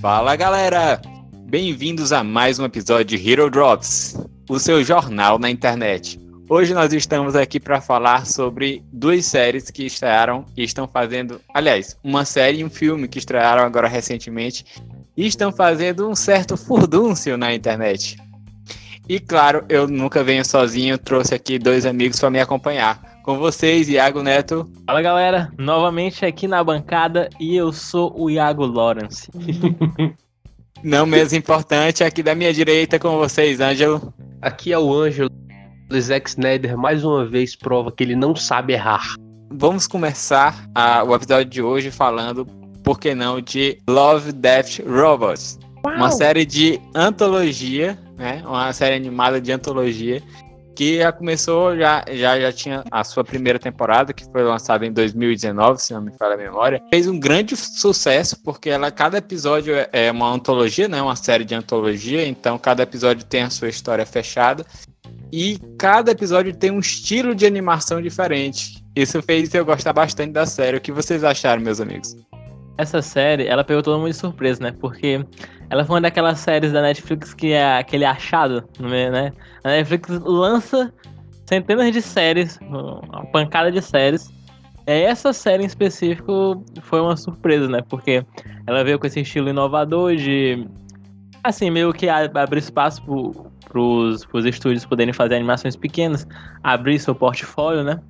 Fala galera! Bem-vindos a mais um episódio de Hero Drops, o seu jornal na internet. Hoje nós estamos aqui para falar sobre duas séries que estrearam e estão fazendo, aliás, uma série e um filme que estrearam agora recentemente e estão fazendo um certo furdúncio na internet. E claro, eu nunca venho sozinho, trouxe aqui dois amigos para me acompanhar. Com vocês, Iago Neto. Fala galera, novamente aqui na bancada e eu sou o Iago Lawrence. Não menos importante, aqui da minha direita com vocês, Ângelo. Aqui é o Ângelo. O Zack Snyder mais uma vez prova que ele não sabe errar. Vamos começar a, o episódio de hoje falando, por que não, de Love, Death, Robots. Uau. Uma série de antologia, né? Uma série animada de antologia que já começou, já, já, já tinha a sua primeira temporada, que foi lançada em 2019, se não me falha a memória. Fez um grande sucesso, porque ela, cada episódio é, é uma antologia, né? Uma série de antologia, então cada episódio tem a sua história fechada. E cada episódio tem um estilo de animação diferente. Isso fez eu gostar bastante da série. O que vocês acharam, meus amigos? Essa série, ela pegou todo mundo de surpresa, né? Porque ela foi uma daquelas séries da Netflix que é aquele achado, né? A Netflix lança centenas de séries, uma pancada de séries. Essa série em específico foi uma surpresa, né? Porque ela veio com esse estilo inovador de. Assim, meio que abrir espaço para os estúdios poderem fazer animações pequenas, abrir seu portfólio, né?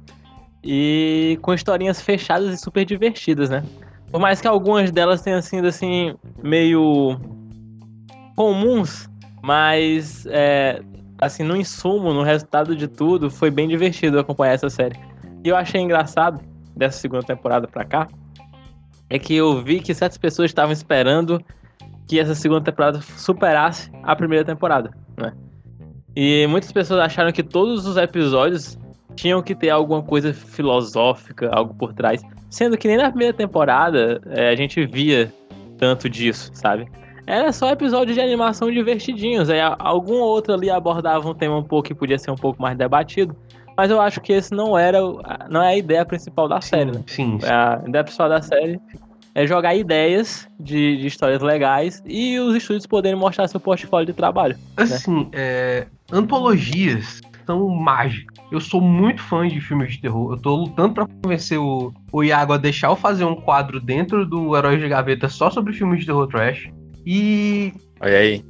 E com historinhas fechadas e super divertidas, né? Por mais que algumas delas tenham sido assim, meio comuns, mas é, assim, no insumo, no resultado de tudo, foi bem divertido acompanhar essa série. E eu achei engraçado dessa segunda temporada pra cá, é que eu vi que certas pessoas estavam esperando que essa segunda temporada superasse a primeira temporada, né? E muitas pessoas acharam que todos os episódios tinham que ter alguma coisa filosófica, algo por trás. Sendo que nem na primeira temporada é, a gente via tanto disso, sabe? Era só episódio de animação divertidinhos. Aí algum outro ali abordava um tema um pouco que podia ser um pouco mais debatido. Mas eu acho que esse não era não é a ideia principal da sim, série, né? Sim, sim. A ideia principal da série é jogar ideias de, de histórias legais e os estúdios poderem mostrar seu portfólio de trabalho. Né? Assim, né? é, antologias são mágicas. Eu sou muito fã de filmes de terror. Eu tô lutando para convencer o, o Iago a deixar eu fazer um quadro dentro do Herói de Gaveta só sobre filmes de terror trash. E. Olha aí.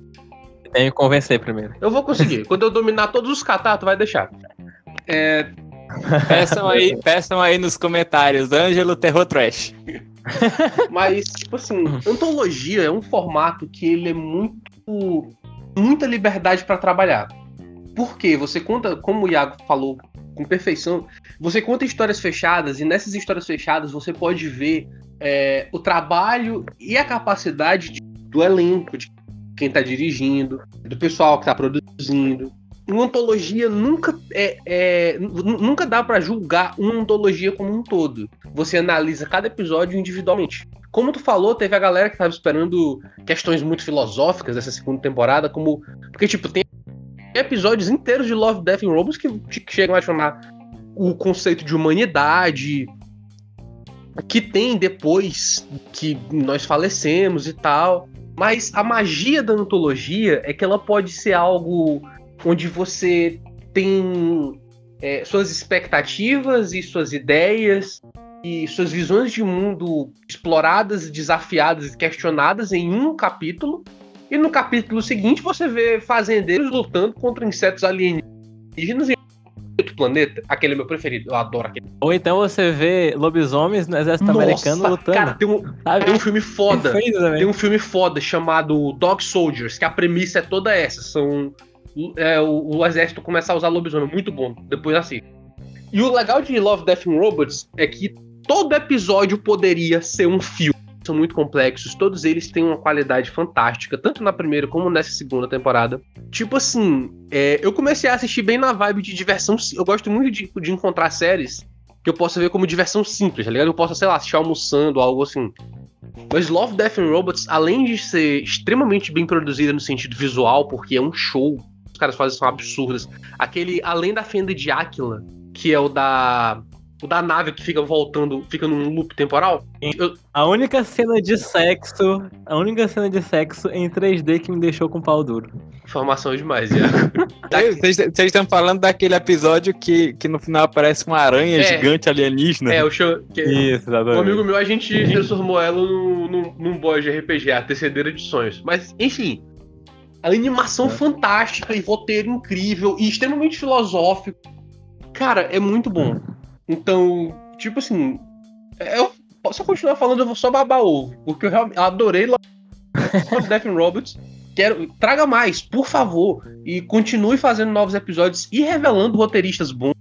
Tem que convencer primeiro. Eu vou conseguir. Quando eu dominar todos os catar, tu vai deixar. É... Peçam aí, peçam aí nos comentários, Ângelo Terror Trash. Mas, tipo assim, antologia é um formato que ele é muito. muita liberdade para trabalhar. Porque você conta, como o Iago falou com perfeição, você conta histórias fechadas e nessas histórias fechadas você pode ver é, o trabalho e a capacidade de do elenco, de quem está dirigindo, do pessoal que está produzindo. Uma antologia nunca é, é nunca dá para julgar uma antologia como um todo. Você analisa cada episódio individualmente. Como tu falou, teve a galera que estava esperando questões muito filosóficas dessa segunda temporada, como porque tipo tem episódios inteiros de Love, Death and Robots que chegam a chamar o conceito de humanidade, que tem depois que nós falecemos e tal. Mas a magia da antologia é que ela pode ser algo onde você tem é, suas expectativas e suas ideias e suas visões de mundo exploradas, desafiadas e questionadas em um capítulo. E no capítulo seguinte você vê fazendeiros lutando contra insetos alienígenas planeta, aquele é meu preferido, eu adoro aquele. Ou então você vê lobisomens no exército Nossa, americano lutando. Cara, tem um, tem um filme foda. Tem um filme foda chamado Dog Soldiers, que a premissa é toda essa. São. É, o, o, exército começa a usar lobisomem. Muito bom. Depois assim. E o legal de Love, Death and Robots é que todo episódio poderia ser um filme são muito complexos, todos eles têm uma qualidade fantástica, tanto na primeira como nessa segunda temporada. Tipo assim, é, eu comecei a assistir bem na vibe de diversão. Eu gosto muito de, de encontrar séries que eu possa ver como diversão simples, tá ligado? Eu posso, sei lá, assistir almoçando, algo assim. Mas Love, Death and Robots, além de ser extremamente bem produzida no sentido visual, porque é um show, os caras fazem são absurdas. Aquele Além da Fenda de Áquila, que é o da O da nave que fica voltando, fica num loop temporal. Eu- A única cena de sexo. A única cena de sexo em 3D que me deixou com pau duro. Informação demais, Iago. Ei, Vocês estão falando daquele episódio que, que no final aparece uma aranha É. gigante alienígena? É, o show. Que, Isso, um exatamente. amigo meu, a gente transformou ela num, num, num boy de RPG, a Tecedeira de Sonhos. Mas, enfim. A animação fantástica e roteiro incrível e extremamente filosófico. Cara, é muito bom. Então, tipo assim. Eu posso continuar falando, eu vou só babar ovo. Porque eu realmente adorei Death and Robots. Quero, traga mais, por favor. E continue fazendo novos episódios e revelando roteiristas bons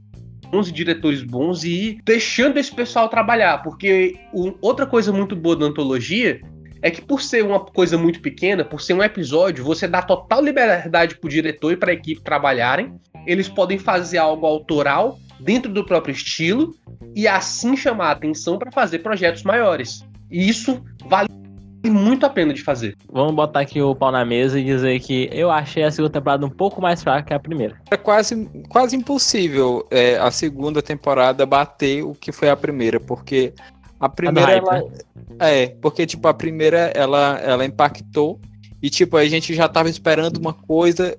bons diretores bons e deixando esse pessoal trabalhar. Porque o- outra coisa muito boa da antologia é que por ser uma coisa muito pequena, por ser um episódio, você dá total liberdade pro diretor e pra equipe trabalharem. Eles podem fazer algo autoral dentro do próprio estilo e assim chamar a atenção para fazer projetos maiores. E isso vale muito a pena de fazer. Vamos botar aqui o pau na mesa e dizer que eu achei a segunda temporada um pouco mais fraca que a primeira. É quase, quase impossível é, a segunda temporada bater o que foi a primeira, porque a primeira hype, ela, é, porque tipo a primeira ela ela impactou e tipo a gente já tava esperando uma coisa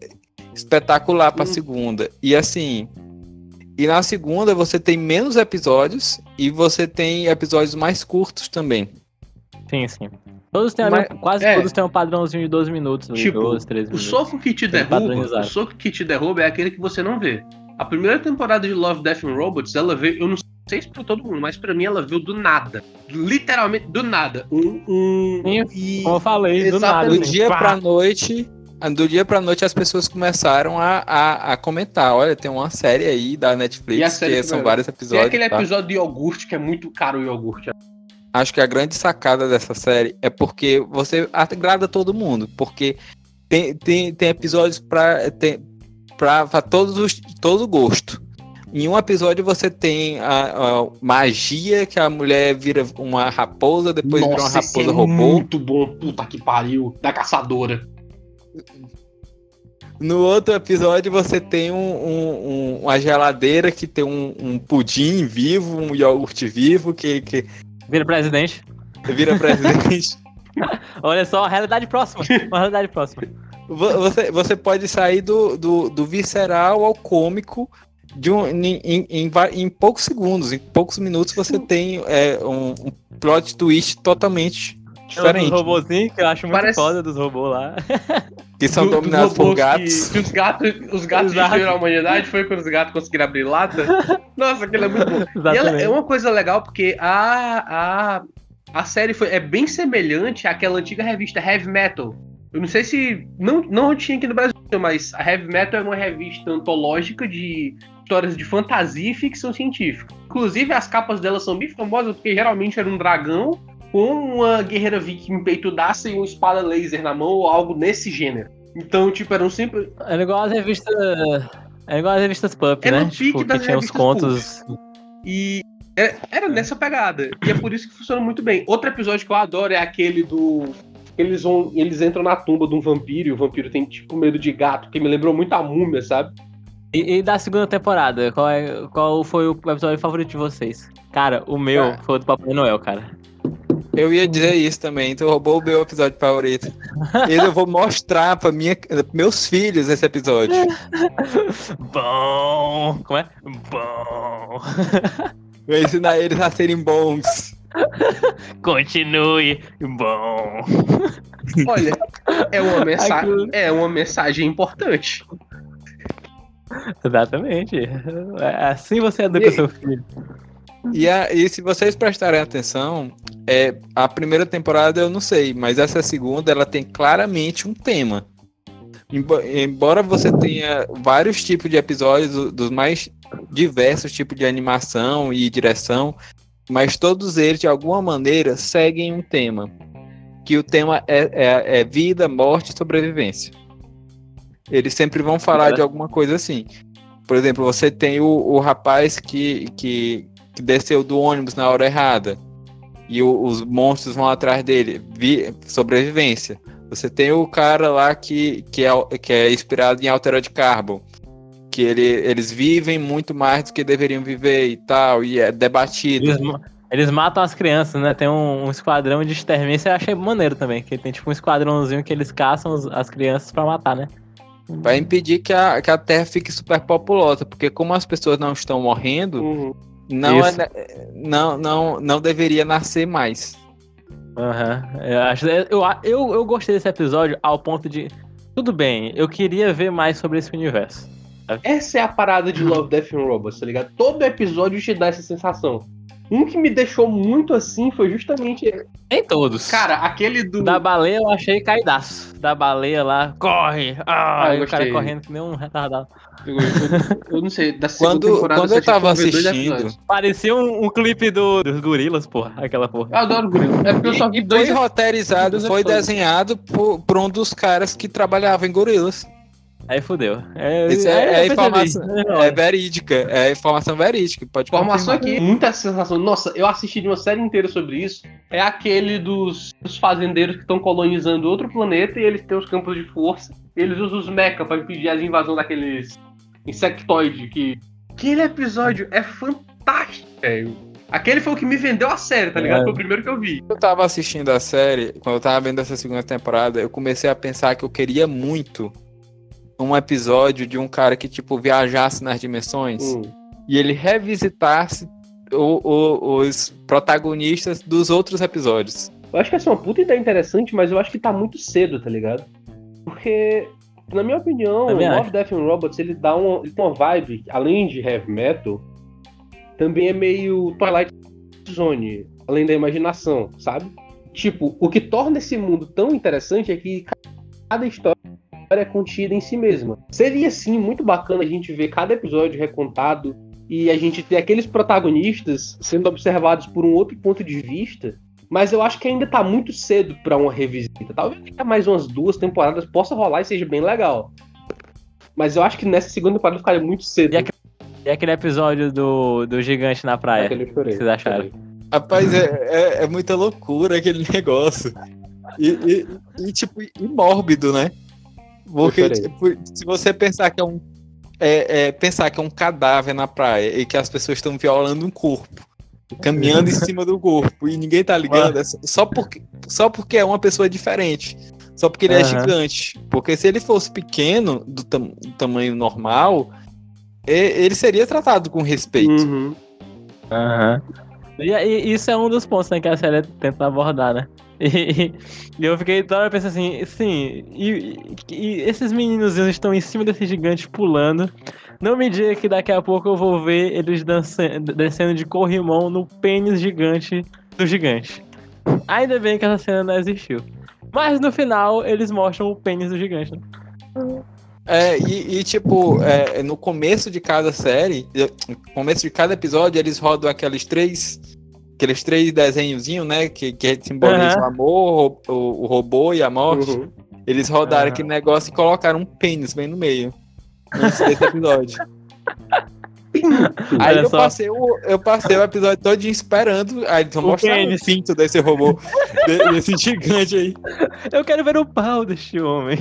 espetacular para Hum. segunda. E assim, e na segunda você tem menos episódios e você tem episódios mais curtos também. Sim, sim. Todos têm Mas- mesma- quase é. todos têm um padrãozinho de 12 minutos, Tipo, 12, 13 O minutos. soco que te Tem derruba, o soco que te derruba é aquele que você não vê. A primeira temporada de Love, Death and Robots, ela veio, eu não sei se pra todo mundo, mas pra mim ela veio do nada. Literalmente do nada. Um, um Sim, e Como eu falei, do nada. Do assim, dia pá. pra noite, do dia pra noite as pessoas começaram a, a, a comentar, olha, tem uma série aí da Netflix que são vários tem episódios. aquele tá? episódio de iogurte que é muito caro o iogurte. Acho que a grande sacada dessa série é porque você agrada todo mundo, porque tem, tem, tem episódios pra, tem, pra, pra todos os, todo gosto. Em um episódio você tem a, a magia que a mulher vira uma raposa, depois vira uma Nossa, raposa é robô. muito bom, puta que pariu, da caçadora. No outro episódio você tem um- um- um- uma geladeira que tem um, um pudim vivo, um iogurte vivo que, que Vira presidente. vira presidente. Olha só, a realidade próxima. Uma realidade próxima. Vo- você, você pode sair do, do, do visceral ao cômico de um, em, em, em em poucos segundos, em poucos minutos você tem é, um, um plot twist totalmente diferente, Os robôzinhos, que eu acho muito Parece- foda dos robôs lá. que são Do- dos dominados por gatos. Que, que os gatos, os gatos destruíram a humanidade, foi quando os gatos conseguiram abrir lata. Nossa, aquilo é muito bom. E ela é uma coisa legal porque a, a, a série foi, é bem semelhante àquela antiga revista Heavy Metal. Eu não sei se. Não, não tinha aqui no Brasil, mas a Heavy Metal é uma revista antológica de histórias de fantasia e ficção científica. Inclusive, as capas dela são bem famosas porque geralmente era um dragão com uma guerreira viking peitudaça e uma espada laser na mão ou algo nesse gênero. Então, tipo, eram sempre. Era igual as revistas. É igual as revistas Pump, Era né? Tipo, que tinha os contos. E é- era nessa pegada. E é por isso que funciona muito bem. Outro episódio que eu adoro é aquele do. Eles vão. Eles entram na tumba de um vampiro e o vampiro tem, tipo, medo de gato, que me lembrou muito a múmia, sabe? E, e da segunda temporada, qual, é, qual foi o episódio favorito de vocês? Cara, o meu Ah. foi o do Papai Noel, cara. Eu ia dizer isso também, tu roubou o meu episódio favorito. E eu vou mostrar para minha, meus filhos esse episódio. Bom! Como é? Bom! Vou ensinar eles a serem bons. Continue! Bom! Olha, é uma É uma mensagem importante. Exatamente. É assim você educa E- seu filho. E, a- e se vocês prestarem atenção, é, a primeira temporada eu não sei, mas essa segunda ela tem claramente um tema. Embo- Embora você tenha vários tipos de episódios, do- dos mais diversos tipos de animação e direção, mas todos eles, de alguma maneira, seguem um tema. Que o tema é, é- é vida, morte e sobrevivência. Eles sempre vão falar É. de alguma coisa assim. Por exemplo, você tem o, o rapaz que, que, que desceu do ônibus na hora errada. E o- os monstros vão atrás dele. Vi- sobrevivência. Você tem o cara lá que, que, é, que é inspirado em Altered Carbon. que ele, eles vivem muito mais do que deveriam viver e tal, e é debatido. Eles, eles matam as crianças, né? Tem um, um esquadrão de extermínio, eu achei maneiro também, que tem tipo um esquadrãozinho que eles caçam os- as crianças pra matar, né? Vai impedir que a, que a Terra fique super populosa, porque como as pessoas não estão morrendo, Uhum. Não, é não, não, não deveria nascer mais. Aham. Eu, acho, eu, eu, eu gostei desse episódio ao ponto de. Tudo bem, eu queria ver mais sobre esse universo. Essa é a parada de Love, Death and Robots, tá ligado? Todo episódio te dá essa sensação. Um que me deixou muito assim foi justamente. Nem todos. Cara, aquele do. Da baleia eu achei caidaço. Da baleia lá, corre! Ah, Ah, eu o cara correndo que nem um retardado. Eu, eu- eu não sei, da segunda Quando- temporada quando eu tava assistindo. Parecia um, um clipe do, dos gorilas, porra. Aquela porra. Eu adoro gorila. É porque eu só vi E dois foi roteirizado, foi desenhado por, por um dos caras que trabalhava em gorilas. Aí fudeu. É, Isso é, aí eu é informação, é verídica, é informação verídica, pode Informação aqui, muita sensação. Nossa, eu assisti de uma série inteira sobre isso. É aquele dos, dos fazendeiros que estão colonizando outro planeta e eles têm os campos de força. Eles usam os mecha pra impedir as invasões daqueles insectoides que. Aquele episódio é fantástico, velho. Aquele foi o que me vendeu a série, tá ligado? É. Foi o primeiro que eu vi. Quando eu tava assistindo a série, quando eu tava vendo essa segunda temporada, eu comecei a pensar que eu queria muito um episódio de um cara que, tipo, viajasse nas dimensões Hum. e ele revisitasse o- o- os protagonistas dos outros episódios. Eu acho que essa é uma puta ideia interessante, mas eu acho que tá muito cedo, tá ligado? Porque, na minha opinião, Também Love, acho. Death and Robots, ele dá uma, ele tem uma vibe, além de heavy metal, também é meio Twilight Zone, além da imaginação, sabe? Tipo, o que torna esse mundo tão interessante é que cada história é contida em si mesma. Seria, sim, muito bacana a gente ver cada episódio recontado e a gente ter aqueles protagonistas sendo observados por um outro ponto de vista mas eu acho que ainda tá muito cedo pra uma revisita. Talvez daqui a mais umas duas temporadas possa rolar e seja bem legal. Mas eu acho que nessa segunda temporada ficaria muito cedo. E aquele- E aquele episódio do, do gigante na praia. Aquele eu chorei. O que vocês acharam? Rapaz, é, é, é muita loucura aquele negócio. E, e- e, tipo, e mórbido, né? Porque, tipo, se você pensar que é um. É, é, pensar que é um cadáver na praia e que as pessoas estão violando um corpo, caminhando em cima do corpo, e ninguém tá ligando, é só porque, só porque é uma pessoa diferente. Só porque ele é Aham. gigante. Porque se ele fosse pequeno, do, tam- do tamanho normal, ele seria tratado com respeito. Uhum. Aham. E, e isso é um dos pontos né, que a série tenta abordar, né? E, e eu fiquei toda hora pensando assim, sim, e, e- esses meninozinhos estão em cima desse gigante pulando. Não me diga que daqui a pouco eu vou ver eles dançando, descendo de corrimão no pênis gigante do gigante. Ainda bem que essa cena não existiu. Mas no final eles mostram o pênis do gigante. Né? É, e, e, tipo, é, no começo de cada série, no começo de cada episódio, eles rodam aqueles três. Aqueles três desenhozinhos, né? Que, que simbolizam o amor, o, o robô e a morte. Uhum. Eles rodaram Aham. aquele negócio e colocaram um pênis bem no meio. Antes desse episódio. Aí Olha eu só. passei, o, eu passei o episódio todo esperando. Aí eles vão O mostrar pênis. o pinto desse robô. de- desse gigante aí. Eu quero ver o pau deste homem.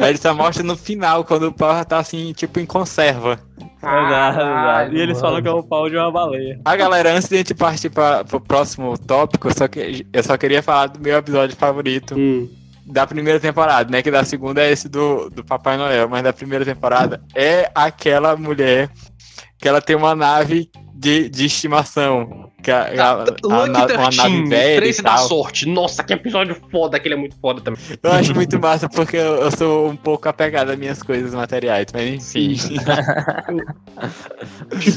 Aí ele só mostra no final, quando o pau já tá assim, tipo, em conserva. Exato, exato. E eles mano. falam que é o pau de uma baleia. Ah, galera, antes de a gente partir para o próximo tópico, eu só, que, eu só queria falar do meu episódio favorito Hum. Da primeira temporada, né? Que da segunda é esse do, do Papai Noel, mas da primeira temporada é aquela mulher que ela tem uma nave de, de estimação. Que a, a, a, Lucky na- uma nave 13, velha e da sorte. Nossa, que episódio foda, aquele é muito foda também. Eu acho muito massa porque eu, eu sou um pouco apegado às minhas coisas materiais, mas enfim.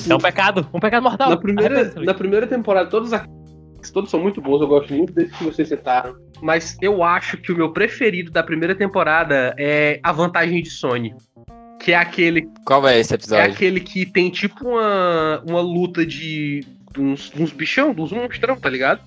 É um pecado, um pecado mortal. Na primeira, na primeira temporada, todos todos são muito bons, eu gosto muito desses que vocês citaram. Mas eu acho que o meu preferido da primeira temporada é A Vantagem de Sony. Que é aquele, Qual é esse é episódio? aquele que tem tipo uma, uma luta de uns, uns bichão, dos monstrão, tá ligado?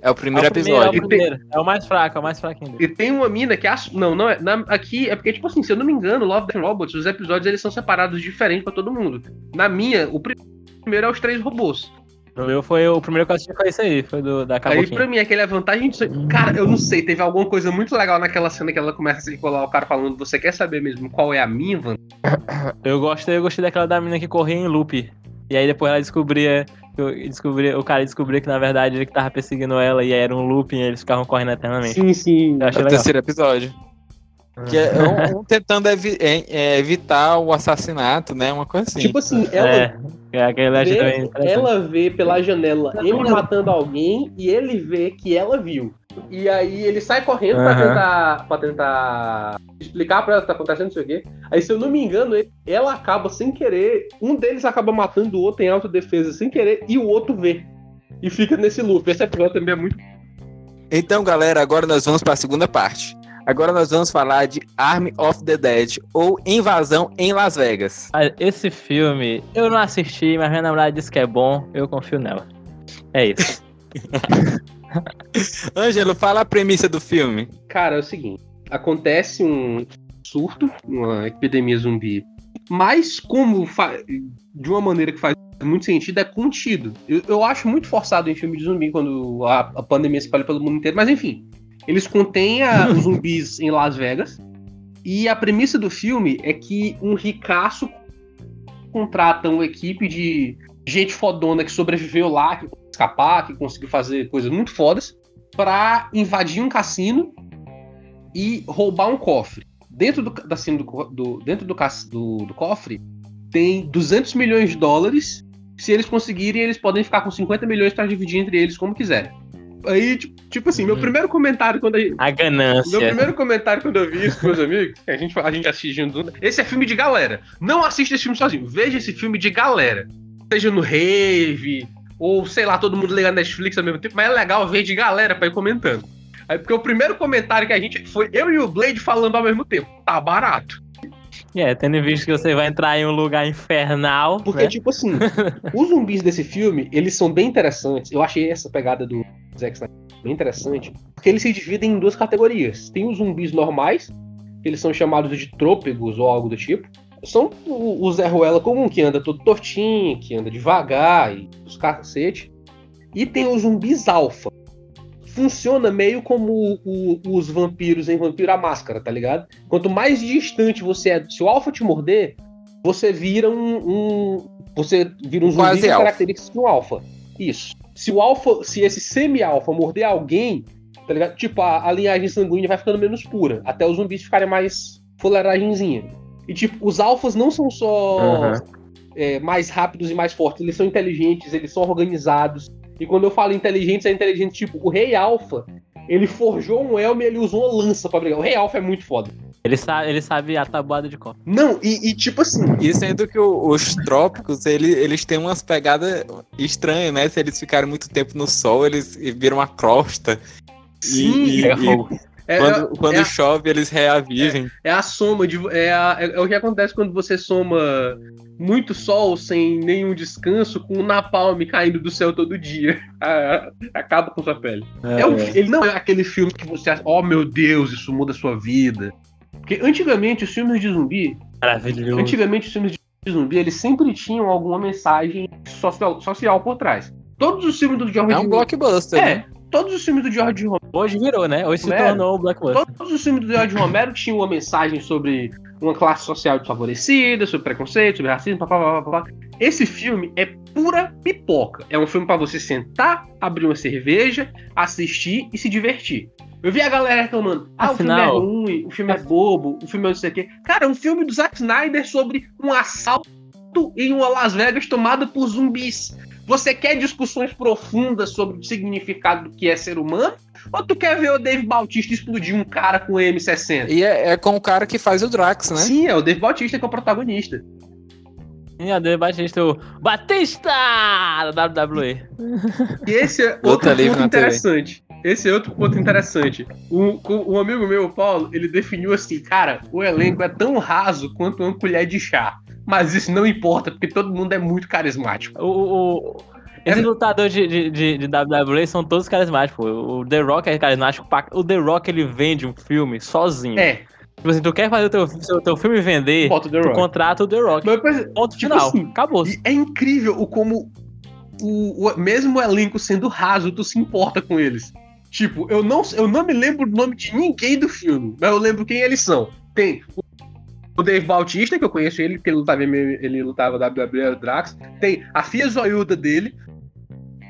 É o primeiro É o primeiro, episódio. É o, primeiro. é o mais fraco, é o mais fraco ainda. E tem uma mina que. ass- Não, não é. na- aqui é porque, tipo assim, se eu não me engano, Love Death and Robots, os episódios eles são separados diferentes pra todo mundo. Na minha, o pri- primeiro é os três robôs. O meu foi o primeiro que eu assisti foi esse aí, foi do da Aí Caboquinha. pra mim, aquele é vantagem de. Cara, eu não sei, teve alguma coisa muito legal naquela cena que ela começa a circular o cara falando, você quer saber mesmo qual é a minha vantagem? Eu gostei, eu gostei daquela da menina que corria em loop. E aí depois ela descobria. descobria o cara descobria que na verdade ele que tava perseguindo ela e aí era um looping e eles ficavam correndo eternamente. Sim, sim. Eu achei É o legal. terceiro episódio. Que é um, um tentando evi- é- é evitar o assassinato, né? Uma coisa assim. Tipo assim, ela, É, é aquele achei também vê, interessante. ela vê pela janela ele matando alguém e ele vê que ela viu. E aí ele sai correndo pra Aham. tentar pra tentar explicar pra ela o que tá acontecendo, não sei o quê. Aí, se eu não me engano, ele- ela acaba sem querer. Um deles acaba matando o outro em autodefesa sem querer e o outro vê. E fica nesse loop. Esse episódio também é muito. Então, galera, agora nós vamos para a segunda parte. Agora nós vamos falar de Army of the Dead ou Invasão em Las Vegas. Ah, Esse filme eu não assisti, mas minha namorada disse que é bom, eu confio nela. É isso. Ângelo, fala a premissa do filme. Cara, é o seguinte: acontece um surto, uma epidemia zumbi, mas como de uma maneira que faz muito sentido, é contido. Eu, eu acho muito forçado em filme de zumbi quando a, a pandemia se espalha pelo mundo inteiro, mas enfim. Eles contêm a- os zumbis em Las Vegas. E a premissa do filme é que um ricaço contrata uma equipe de gente fodona que sobreviveu lá, que conseguiu escapar, que conseguiu fazer coisas muito fodas, pra invadir um cassino e roubar um cofre. Dentro do, da do, do- dentro do, do- do cofre tem 200 milhões de dólares. Se eles conseguirem, eles podem ficar com 50 milhões pra dividir entre eles como quiserem. Aí, tipo, assim, meu Uhum. primeiro comentário quando a gente, A ganância. meu primeiro comentário quando eu vi isso com meus amigos, a gente, a gente assiste junto. Esse é filme de galera. Não assista esse filme sozinho. Veja esse filme de galera. Seja no Rave, ou sei lá, todo mundo liga na Netflix ao mesmo tempo, mas é legal ver de galera pra ir comentando. Aí, porque o primeiro comentário que a gente. Foi eu e o Blade falando ao mesmo tempo. Tá barato. É, tendo visto que você vai entrar em um lugar infernal. Porque, né? tipo assim, os zumbis desse filme, eles são bem interessantes. Eu achei essa pegada do Zack Snyder bem interessante. Porque eles se dividem em duas categorias. Tem os zumbis normais, que eles são chamados de trôpegos ou algo do tipo. São o, o Zé Ruela comum, que anda todo tortinho, que anda devagar e os cacete. E tem os zumbis alfa. Funciona meio como o- o- os vampiros em Vampiro à Máscara, tá ligado? Quanto mais distante você é, se o alfa te morder, você vira um, um- você vira um zumbi Quase com características de um alfa. Isso. Se o alfa, se esse semi-alfa morder alguém, tá ligado? Tipo, a, a linhagem sanguínea vai ficando menos pura, até os zumbis ficarem mais fuleiragenzinha. E tipo, os alfas não são só Aham. é, mais rápidos e mais fortes, eles são inteligentes, eles são organizados. E quando eu falo inteligentes, é inteligente, tipo, o rei alfa, ele forjou um elmo e ele usou uma lança pra brigar. O rei alfa é muito foda. Ele sabe, ele sabe a tabuada de copo. Não, e, e tipo assim, E sendo que o- os trópicos, ele- eles têm umas pegadas estranhas, né? Se eles ficarem muito tempo no sol, eles viram uma crosta. sim, e- Pega e- fogo. É, quando quando é a- chove, eles reavivem. é a soma de. É, a- é- é o que acontece quando você soma muito sol sem nenhum descanso com o napalm caindo do céu todo dia. Ah, Acaba com sua pele. É um- ele não é aquele filme que você acha, oh meu Deus, isso muda a sua vida. Porque antigamente os filmes de zumbi, Maravilhoso. antigamente os filmes de zumbi, eles sempre tinham alguma mensagem social, social por trás. Todos os filmes do George É um blockbuster, É, né? Todos os filmes do George Romero, Hoje virou, né? Hoje se Romero. tornou o Blackbuster. todos os filmes do George Romero tinham uma mensagem sobre uma classe social desfavorecida, sobre preconceito, sobre racismo, papá, papá, papá. Esse filme é pura pipoca. É um filme pra você sentar, abrir uma cerveja, assistir e se divertir. Eu vi a galera reclamando, ah, Afinal- o filme é ruim, o filme é bobo, o filme é não sei o quê. Cara, é um filme do Zack Snyder sobre um assalto em uma Las Vegas tomada por zumbis. Você quer discussões profundas sobre o significado do que é ser humano? Ou tu quer ver o Dave Bautista explodir um cara com M60? E é, é com o cara que faz o Drax, né? Sim, é o Dave Bautista que é o protagonista. E a Dave Batista, o Batista da WWE. E esse é outro livre ponto interessante. Esse é outro ponto interessante. Um, um amigo meu, o Paulo, ele definiu assim, cara, o elenco é tão raso quanto uma colher de chá. Mas isso não importa, porque todo mundo é muito carismático. O, o, esses lutadores de, de, de, de WWE são todos carismáticos. O The Rock é carismático. O The Rock ele vende um filme sozinho. É, Tipo assim, tu quer fazer o teu, seu, teu filme vender, bota o The tu Rock. contrata o The Rock. Mas, Ponto tipo final. assim, Acabou. É incrível o como o, o- mesmo o elenco sendo raso, tu se importa com eles. Tipo, eu não, eu não me lembro o nome de ninguém do filme, mas eu lembro quem eles são. Tem o o Dave Bautista, que eu conheço ele, porque ele lutava, ele lutava WWE Drax. Tem a Fia Zoiuda dele.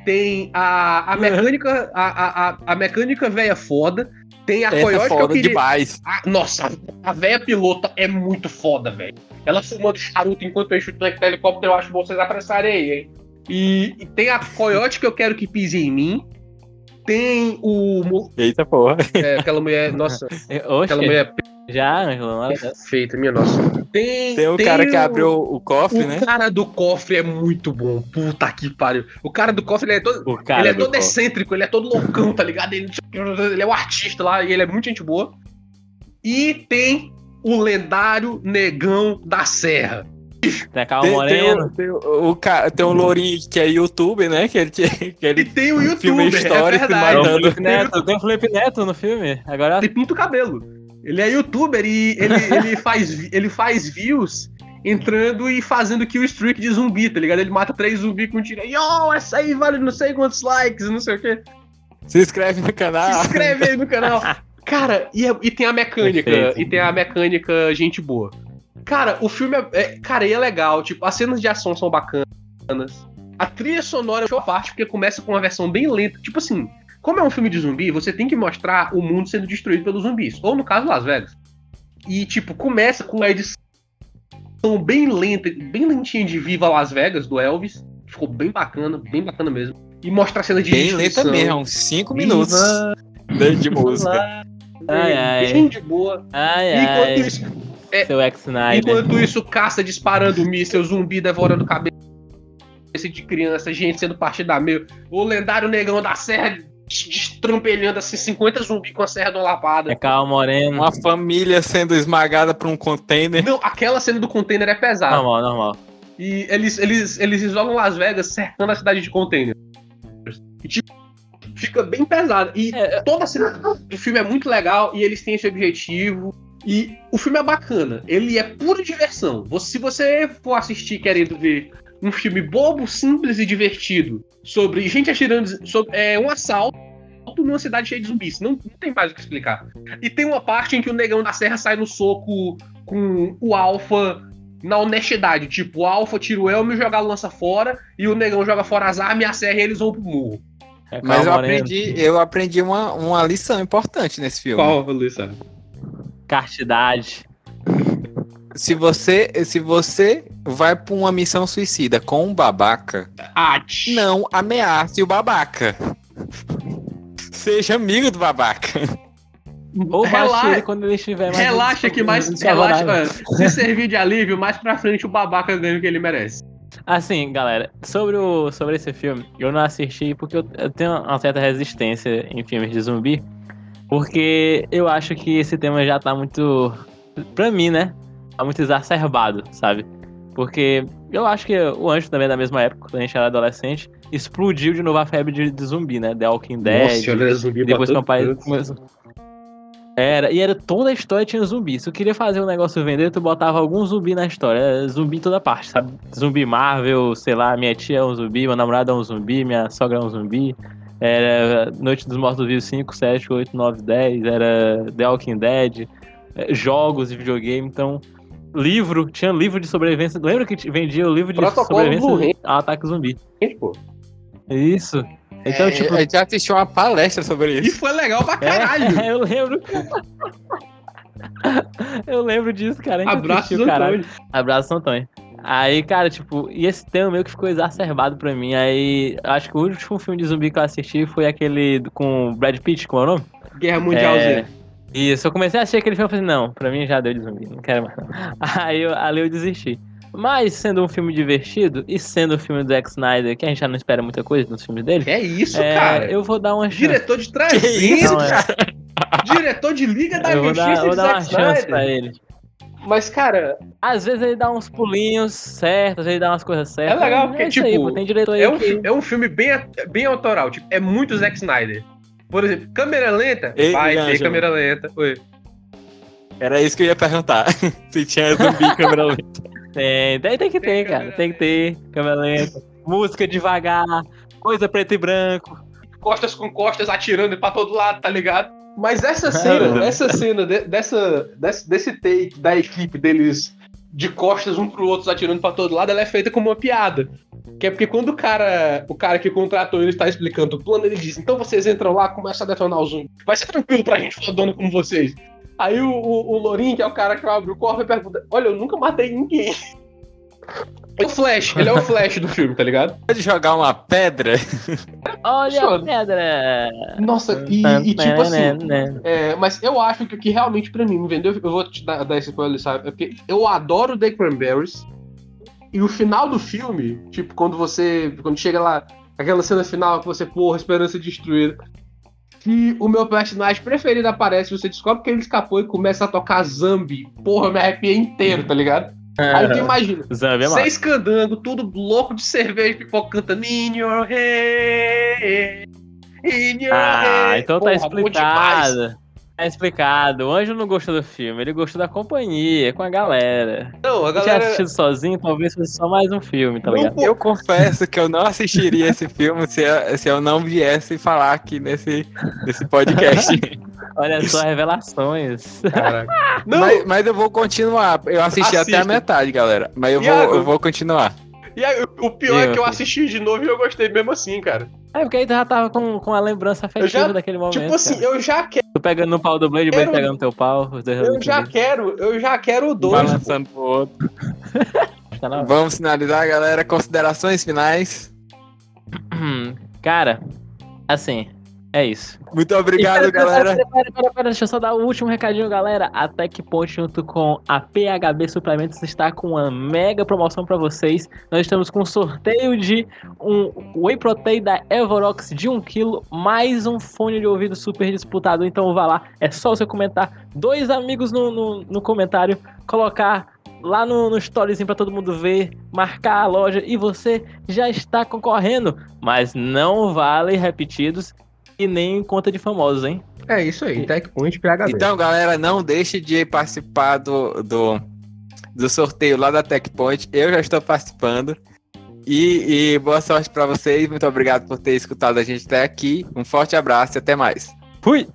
Tem a, a mecânica. A, a, a mecânica velha foda. Tem a Essa é Coyote que eu foda queria. demais. Ah, nossa, a velha pilota é muito foda, velho. Ela fumando charuto enquanto eu chuto naquele helicóptero, eu acho que vocês apressarem aí, hein? E, e tem a Coyote que eu quero que pise em mim. Tem o. Eita porra. é, aquela mulher. Nossa, Oxe, aquela mulher já, Ângelo, dessa. perfeita, minha nossa. Tem, Tem o cara que o- abriu o cofre, O né? cara do cofre é muito bom. Puta que pariu. O cara do cofre ele é todo. O cara ele é do todo copo. excêntrico, ele é todo loucão, tá ligado? Ele, ele é um artista lá e ele é muito gente boa. E tem o lendário negão da serra. Tem a Carl Tem, tem, Moreno. o, tem, o, o tem um lourinho que é youtuber, né? Que ele, que E ele tem o filme youtuber, é histórico verdade. Tem o matando. Felipe Neto, tem o Felipe Neto no filme. Agora Ele pinta o cabelo. Ele é youtuber e ele, ele, faz, ele faz views entrando e fazendo kill streak de zumbi, tá ligado? Ele mata três zumbis com um tiro. Yo, essa aí vale não sei quantos likes, não sei o quê. se inscreve no canal. Se inscreve aí no canal. Cara, e, é- e tem a mecânica. Perfeito. E tem a mecânica gente boa. Cara, o filme é, é- Cara, e é legal. Tipo, as cenas de ação são bacanas. A trilha sonora é uma parte, porque começa com uma versão bem lenta. Tipo assim, como é um filme de zumbi, você tem que mostrar o mundo sendo destruído pelos zumbis. Ou no caso, Las Vegas. E, tipo, começa com a edição bem lenta, bem lentinha de Viva Las Vegas, do Elvis. Ficou bem bacana, bem bacana mesmo. E mostra a cena de Bem lenta mesmo, uns 5 minutos Viva de, de música. Ai, ai. Bem de boa. Ai, Enquanto ai. isso, é- Seu ex Snyder. enquanto isso, caça disparando míssel, zumbi devorando cabeça de criança, gente sendo partida meio. O lendário negão da serra destrampelhando assim 50 zumbis com a serra de uma lapada. É Carl Moreno. Uma família sendo esmagada por um container. Não, aquela cena do container é pesada. Normal, normal. E eles, eles, eles isolam Las Vegas cercando a cidade de container. E tipo, fica bem pesado. E É, toda a cena do filme é muito legal e eles têm esse objetivo. E o filme é bacana. Ele é pura diversão. Você- se você for assistir querendo ver um filme bobo, simples e divertido sobre gente atirando sobre é, um assalto numa cidade cheia de zumbis, não, não tem mais o que explicar. E tem uma parte em que o negão da serra sai no soco com o alfa na honestidade. Tipo, o alfa tira o elmo e joga a lança fora, e o negão joga fora as armas e a serra e eles vão pro murro. É Mas eu aprendi, eu aprendi uma, uma lição importante nesse filme. Luísa? Castidade. Se você, se você vai pra uma missão suicida com um babaca, tch. não ameace o babaca. Seja amigo do babaca. Ou bate Rela- ele quando ele estiver mais Relaxa que mais. Relaxa, se servir de alívio, mais pra frente o babaca ganha o que ele merece. Assim, galera, sobre, o, sobre esse filme, eu não assisti porque eu, eu tenho uma certa resistência em filmes de zumbi. Porque eu acho que esse tema já tá muito. Pra mim, né? Tá muito exacerbado, sabe? Porque eu acho que o Anjo também é da mesma época, quando a gente era adolescente, explodiu de novo a febre de, de zumbi, né? The Walking Dead. olha zumbi Depois que meu pai começou. Era, e era toda a história tinha zumbi. Se tu queria fazer um negócio vender, tu botava algum zumbi na história. Era zumbi em toda parte, sabe? Zumbi Marvel, sei lá, minha tia é um zumbi, meu namorado é um zumbi, minha sogra é um zumbi. Era Noite dos Mortos Vivos 5, 7, 8, 9, 10. Era The Walking Dead. eh, Jogos de videogame. Então, livro, tinha livro de sobrevivência. Lembra que vendia o livro de Protocolo sobrevivência ao ataque zumbi? Isso. Então, É, tipo, a gente já assistiu uma palestra sobre E isso. foi legal pra caralho. É, eu lembro. eu lembro disso, cara. A gente Abraços, assistiu, caralho. Antônio. Abraço, Antônio. Aí, cara, tipo, e esse tema meio que ficou exacerbado pra mim. Aí, acho que o último filme de zumbi que eu assisti foi aquele com o Brad Pitt, como é o nome? Guerra Mundial É, Z. Isso, eu comecei a assistir aquele filme e falei, não, pra mim já deu de zumbi, não quero mais. não. Aí eu, ali eu desisti. Mas sendo um filme divertido e sendo um filme do Zack Snyder, que a gente já não espera muita coisa nos filmes dele, É isso, é, cara. eu vou dar uma chance. Diretor de Que 300, isso, Não, é. diretor de Liga da Eu vou Justiça dar, vou dar uma Zack chance pra Snyder. ele. Mas, cara, Às vezes ele dá uns pulinhos certos, às vezes ele dá umas coisas certas. É legal, porque, é isso aí, tipo, pô, tem diretor aí é um, que... é um filme bem, bem autoral. Tipo, é muito Zack Snyder. Por exemplo, câmera lenta? Ei, vai ter câmera lenta. Oi. Era isso que eu ia perguntar. Se tinha zumbi câmera lenta. Tem, tem, tem que Tem ter, cara. câmera Tem que ter. Câmera lenta. Música devagar. Coisa preto e branco. Costas com costas atirando pra todo lado, tá ligado? Mas essa cena, essa cena de, dessa, desse, desse take da equipe deles de costas um pro outro atirando pra todo lado, ela é feita como uma piada. Que é porque quando o cara, o cara que contratou ele está explicando o plano, ele diz: então vocês entram lá, começam a detonar os zumbis. Vai ser tranquilo pra gente fodona como vocês. Aí o, o, o Lorin, que é o cara que abre o corpo, pergunta: Olha, eu nunca matei ninguém. É o Flash, ele é o Flash do filme, tá ligado? Pode jogar uma pedra? Olha Chora. a pedra! Nossa, e, e tipo assim. É, mas eu acho que o que realmente pra mim me vendeu, eu vou te dar, dar esse spoiler, sabe? É porque eu adoro The Cranberries. E o final do filme, tipo, quando você. Quando chega lá, aquela cena final que você, porra, esperança destruída. Que o meu personagem preferido aparece, você descobre que ele escapou e começa a tocar Zambi. Porra, eu me arrepiei inteiro, tá ligado? Aí tu imagina, Zambi é seis candango, tudo louco de cerveja, pipoca cantando In your head, in your Ah, head. então tá Porra, bom demais. explicado. Tá explicado. O Anjo não gostou do filme, ele gostou da companhia, com a galera. Não, a Se galera. assistido sozinho, talvez fosse só mais um filme, tá ligado? pô, Eu confesso que eu não assistiria esse filme se eu, se eu não viesse falar aqui nesse, nesse podcast. Olha só, revelações. Caraca. Não, Mas, mas eu vou continuar. Eu assisti até a Assista. metade, galera. Mas eu Iago. vou, eu vou continuar. E aí, o- pior é Diga, que eu assisti de novo e eu gostei mesmo assim, cara. É, porque aí tu já tava com, com a lembrança afetiva já- daquele momento. tipo assim, cara. eu já quero, Tu pegando no pau do Blade, o Blade Quero- pegando no teu pau. Os dois eu já quero, eu já quero o dois. pô. Balançando pro outro. Tá. Vamos finalizar, galera. Considerações finais. Cara, assim, é isso. Muito obrigado, E pera, galera. Pera, pera, pera, pera, deixa eu só dar o último recadinho, galera. A TechPoint junto com a PHB Suplementos está com uma mega promoção para vocês. Nós estamos com um sorteio de um Whey Protein da Evorox de 1kg, mais um fone de ouvido super disputado. Então vá lá, é só você comentar. Dois amigos no, no, no comentário, colocar lá no, no storyzinho para todo mundo ver, marcar a loja e você já está concorrendo. Mas não vale repetidos e nem conta de famosos, hein? É isso aí, TechPoint PHB. Então, galera, não deixe de participar do, do, do sorteio lá da TechPoint. Eu já estou participando. E, e boa sorte para vocês. Muito obrigado por ter escutado a gente até aqui. Um forte abraço e até mais. Fui!